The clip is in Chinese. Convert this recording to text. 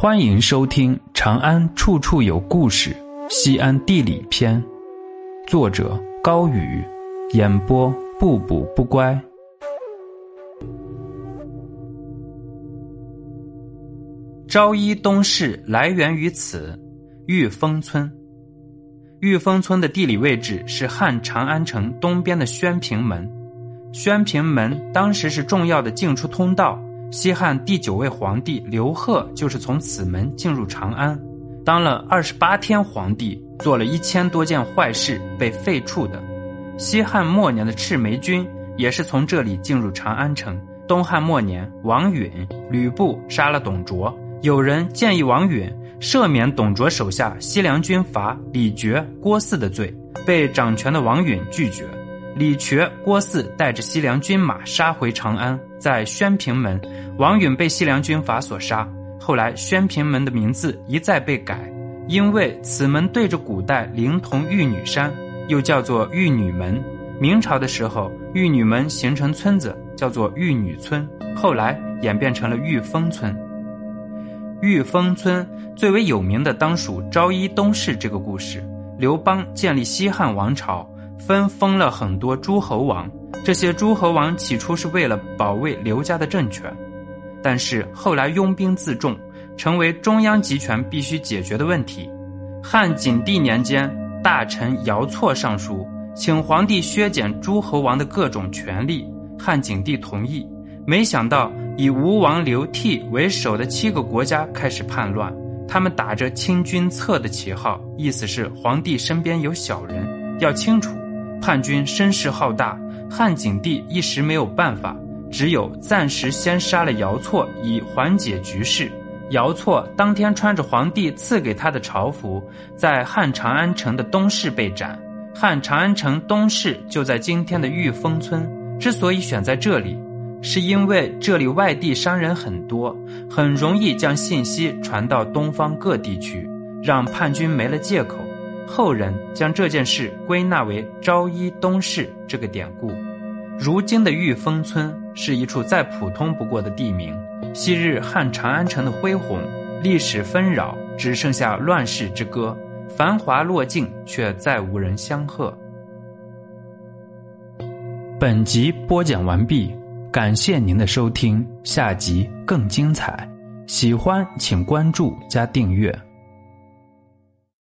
欢迎收听《长安处处有故事·西安地理篇》，作者高宇，演播不补不乖。昭一东市来源于此，玉峰村。玉峰村的地理位置是汉长安城东边的宣平门，宣平门当时是重要的进出通道。西汉第九位皇帝刘贺就是从此门进入长安，当了二十八天皇帝，做了一千多件坏事，被废黜的。西汉末年的赤眉军也是从这里进入长安城。东汉末年，王允、吕布杀了董卓，有人建议王允赦免董卓手下西凉军阀李傕、郭汜的罪，被掌权的王允拒绝。李傕、郭汜带着西凉军马杀回长安，在宣平门，王允被西凉军阀所杀。后来，宣平门的名字一再被改，因为此门对着古代灵童玉女山，又叫做玉女门。明朝的时候，玉女门形成村子，叫做玉女村，后来演变成了玉峰村。玉峰村最为有名的当属昭一东市这个故事。刘邦建立西汉王朝。分封了很多诸侯王，这些诸侯王起初是为了保卫刘家的政权，但是后来拥兵自重，成为中央集权必须解决的问题。汉景帝年间，大臣姚错上书，请皇帝削减诸侯王的各种权利，汉景帝同意。没想到以吴王刘濞为首的七个国家开始叛乱，他们打着清君侧的旗号，意思是皇帝身边有小人，要清楚。叛军声势浩大，汉景帝一时没有办法，只有暂时先杀了姚错，以缓解局势。姚错当天穿着皇帝赐给他的朝服，在汉长安城的东市被斩。汉长安城东市就在今天的玉峰村。之所以选在这里，是因为这里外地商人很多，很容易将信息传到东方各地去，让叛军没了借口。后人将这件事归纳为“昭一东市”这个典故。如今的玉峰村是一处再普通不过的地名。昔日汉长安城的恢宏，历史纷扰，只剩下乱世之歌，繁华落尽，却再无人相贺。本集播讲完毕，感谢您的收听，下集更精彩。喜欢请关注加订阅。